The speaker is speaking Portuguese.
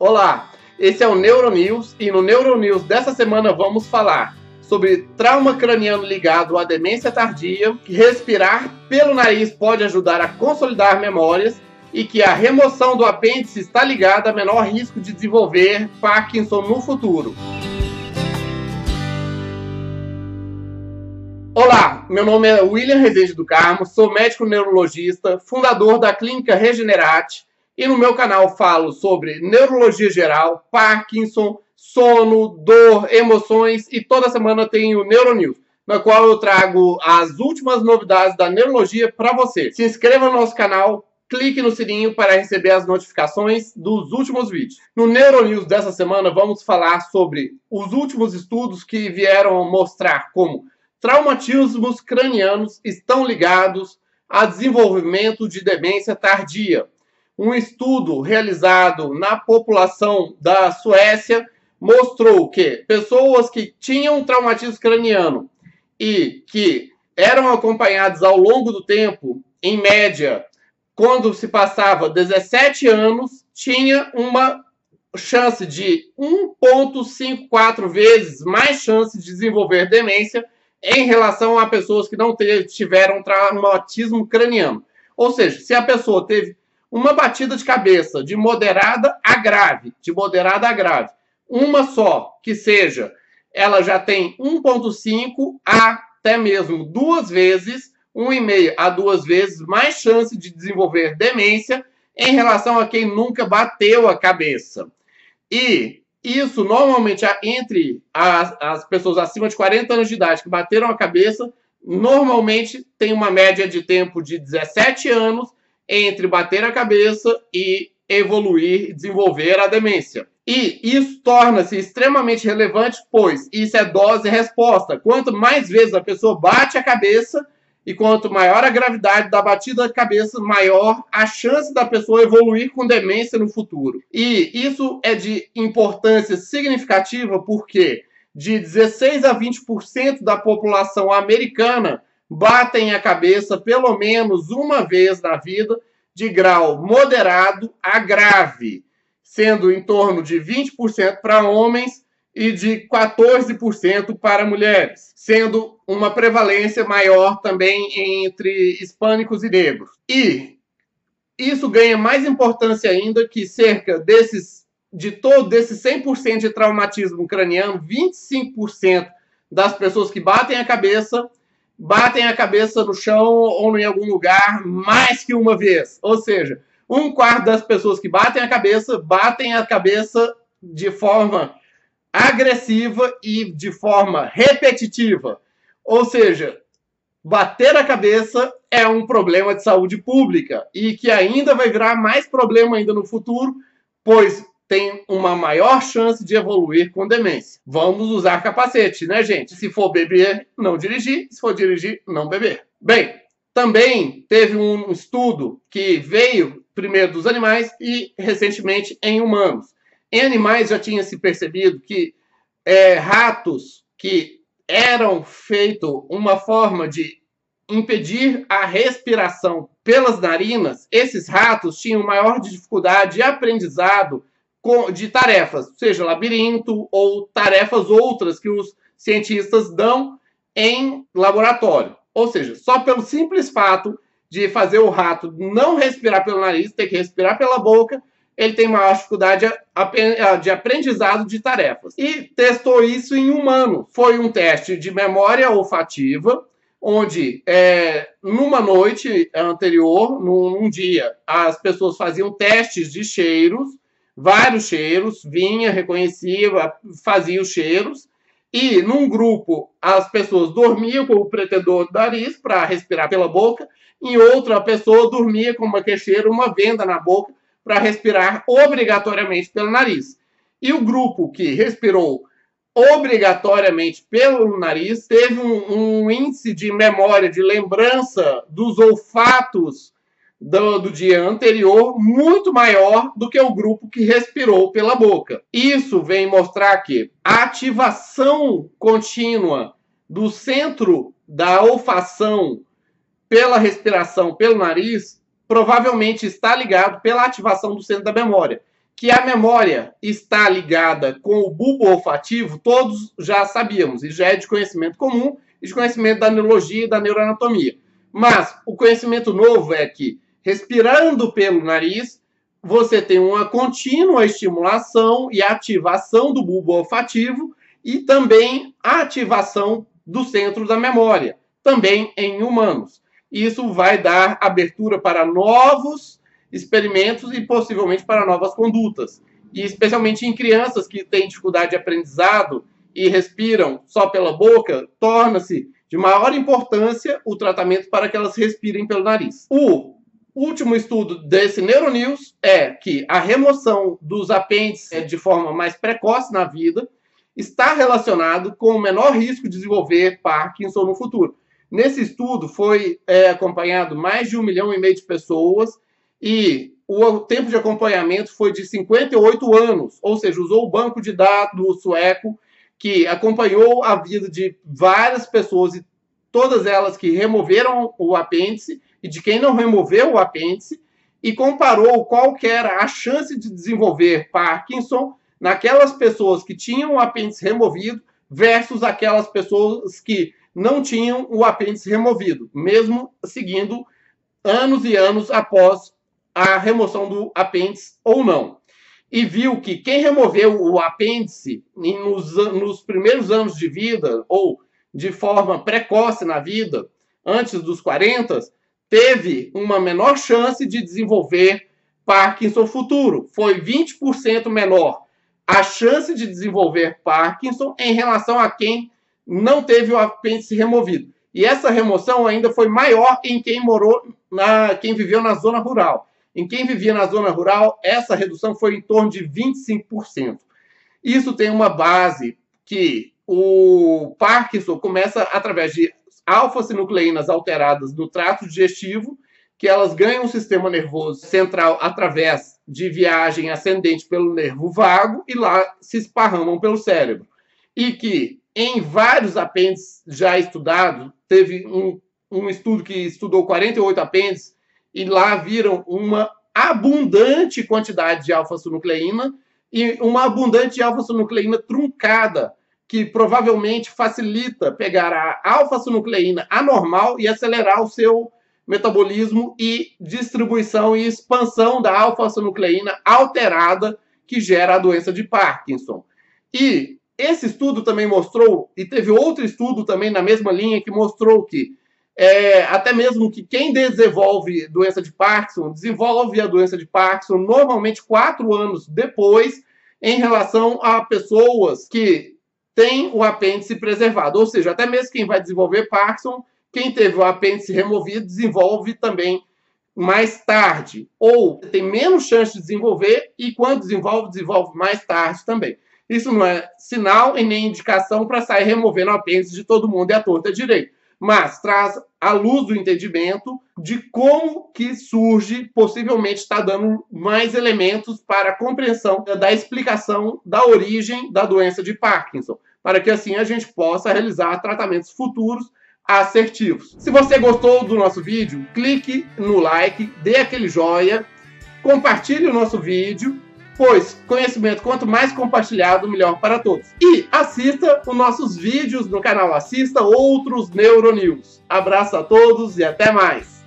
Olá, esse é o Neuronews e no Neuronews dessa semana vamos falar sobre trauma craniano ligado à demência tardia, que respirar pelo nariz pode ajudar a consolidar memórias e que a remoção do apêndice está ligada a menor risco de desenvolver Parkinson no futuro. Olá, meu nome é William Rezende do Carmo, sou médico neurologista, fundador da Clínica Regenerate e no meu canal falo sobre neurologia geral, Parkinson, sono, dor, emoções e toda semana tenho Neuronews, na qual eu trago as últimas novidades da neurologia para você. Se inscreva no nosso canal, clique no sininho para receber as notificações dos últimos vídeos. No Neuronews dessa semana vamos falar sobre os últimos estudos que vieram mostrar como traumatismos cranianos estão ligados a desenvolvimento de demência tardia um estudo realizado na população da Suécia mostrou que pessoas que tinham traumatismo craniano e que eram acompanhadas ao longo do tempo, em média, quando se passava 17 anos, tinha uma chance de 1,54 vezes mais chance de desenvolver demência em relação a pessoas que não tiveram traumatismo craniano. Ou seja, se a pessoa teve uma batida de cabeça de moderada a grave, de moderada a grave, uma só, que seja, ela já tem 1,5 a até mesmo duas vezes, 1,5 a duas vezes mais chance de desenvolver demência em relação a quem nunca bateu a cabeça. E isso normalmente entre as, as pessoas acima de 40 anos de idade que bateram a cabeça, normalmente tem uma média de tempo de 17 anos entre bater a cabeça e evoluir, desenvolver a demência. E isso torna-se extremamente relevante, pois isso é dose e resposta. Quanto mais vezes a pessoa bate a cabeça e quanto maior a gravidade da batida da cabeça, maior a chance da pessoa evoluir com demência no futuro. E isso é de importância significativa porque de 16 a 20% da população americana batem a cabeça pelo menos uma vez na vida, de grau moderado a grave, sendo em torno de 20% para homens e de 14% para mulheres, sendo uma prevalência maior também entre hispânicos e negros. E isso ganha mais importância ainda que cerca desses de todo desses 100% de traumatismo craniano, 25% das pessoas que batem a cabeça batem a cabeça no chão ou em algum lugar mais que uma vez. Ou seja, um quarto das pessoas que batem a cabeça batem a cabeça de forma agressiva e de forma repetitiva. Ou seja, bater a cabeça é um problema de saúde pública e que ainda vai virar mais problema ainda no futuro, pois tem uma maior chance de evoluir com demência. Vamos usar capacete, né, gente? Se for beber, não dirigir. Se for dirigir, não beber. Bem, também teve um estudo que veio primeiro dos animais e recentemente em humanos. Em animais já tinha se percebido que é, ratos que eram feito uma forma de impedir a respiração pelas narinas, esses ratos tinham maior dificuldade de aprendizado de tarefas, seja labirinto ou tarefas outras que os cientistas dão em laboratório. Ou seja, só pelo simples fato de fazer o rato não respirar pelo nariz, ter que respirar pela boca, ele tem maior dificuldade de aprendizado de tarefas. E testou isso em humano. Foi um teste de memória olfativa, onde é, numa noite anterior, num, num dia, as pessoas faziam testes de cheiros vários cheiros, vinha, reconhecia, fazia os cheiros, e num grupo as pessoas dormiam com o pretendor do nariz para respirar pela boca, em outra pessoa dormia com uma queixeira, uma venda na boca para respirar obrigatoriamente pelo nariz. E o grupo que respirou obrigatoriamente pelo nariz teve um, um índice de memória, de lembrança dos olfatos do, do, dia anterior muito maior do que o grupo que respirou pela boca. Isso vem mostrar que a ativação contínua do centro da olfação pela respiração pelo nariz provavelmente está ligado pela ativação do centro da memória, Que a memória está ligada com o bulbo olfativo, todos já sabíamos, e já é de conhecimento comum e de conhecimento da neurologia e da neuroanatomia. Mas o conhecimento novo é que, respirando pelo nariz, você tem uma contínua estimulação e ativação do bulbo olfativo e também a ativação do centro da memória, também em humanos. Isso vai dar abertura para novos experimentos e possivelmente para novas condutas. E especialmente em crianças que têm dificuldade de aprendizado e respiram só pela boca, torna-se de maior importância o tratamento para que elas respirem pelo nariz. O último estudo desse Neuronews é que a remoção dos apêndices de forma mais precoce na vida está relacionado com o menor risco de desenvolver Parkinson no futuro. Nesse estudo foi é, acompanhado mais de um milhão e meio de pessoas e o tempo de acompanhamento foi de 58 anos, ou seja, usou o banco de dados sueco que acompanhou a vida de várias pessoas e todas elas que removeram o apêndice e de quem não removeu o apêndice e comparou qual era a chance de desenvolver Parkinson naquelas pessoas que tinham o apêndice removido versus aquelas pessoas que não tinham o apêndice removido, mesmo seguindo anos e anos após a remoção do apêndice ou não. E viu que quem removeu o apêndice nos, nos primeiros anos de vida, ou de forma precoce na vida, antes dos 40, teve uma menor chance de desenvolver Parkinson futuro. Foi 20% menor a chance de desenvolver Parkinson em relação a quem não teve o apêndice removido. E essa remoção ainda foi maior em quem morou, na, quem viveu na zona rural. Em quem vivia na zona rural, essa redução foi em torno de 25%. Isso tem uma base que o Parkinson começa através de alfa-sinucleínas alteradas no trato digestivo, que elas ganham um sistema nervoso central através de viagem ascendente pelo nervo vago e lá se esparramam pelo cérebro. E que em vários apêndices já estudados, teve um, um estudo que estudou 48 apêndices, e lá viram uma abundante quantidade de alfa-sinucleína e uma abundante alfa-sinucleína truncada, que provavelmente facilita pegar a alfa-sinucleína anormal e acelerar o seu metabolismo e distribuição e expansão da alfa-sinucleína alterada que gera a doença de Parkinson. E esse estudo também mostrou, e teve outro estudo também na mesma linha, que mostrou que é, até mesmo que quem desenvolve doença de Parkinson, desenvolve a doença de Parkinson normalmente quatro anos depois, em relação a pessoas que têm o apêndice preservado. Ou seja, até mesmo quem vai desenvolver Parkinson, quem teve o apêndice removido, desenvolve também mais tarde. Ou tem menos chance de desenvolver, e quando desenvolve, desenvolve mais tarde também. Isso não é sinal e nem indicação para sair removendo o apêndice de todo mundo e a torta direito. Mas traz a luz do entendimento de como que surge, possivelmente está dando mais elementos para a compreensão da explicação da origem da doença de Parkinson, para que assim a gente possa realizar tratamentos futuros assertivos. Se você gostou do nosso vídeo, clique no like, dê aquele joia, compartilhe o nosso vídeo pois conhecimento quanto mais compartilhado, melhor para todos. E assista os nossos vídeos no canal, assista outros Neuronews. Abraço a todos e até mais!